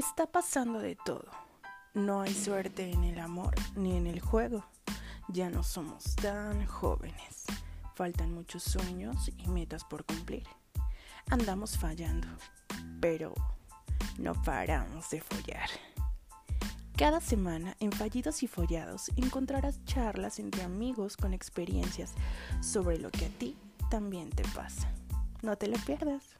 Está pasando de todo. No hay suerte en el amor ni en el juego. Ya no somos tan jóvenes. Faltan muchos sueños y metas por cumplir. Andamos fallando, pero no paramos de follar. Cada semana en Fallidos y Follados encontrarás charlas entre amigos con experiencias sobre lo que a ti también te pasa. No te lo pierdas.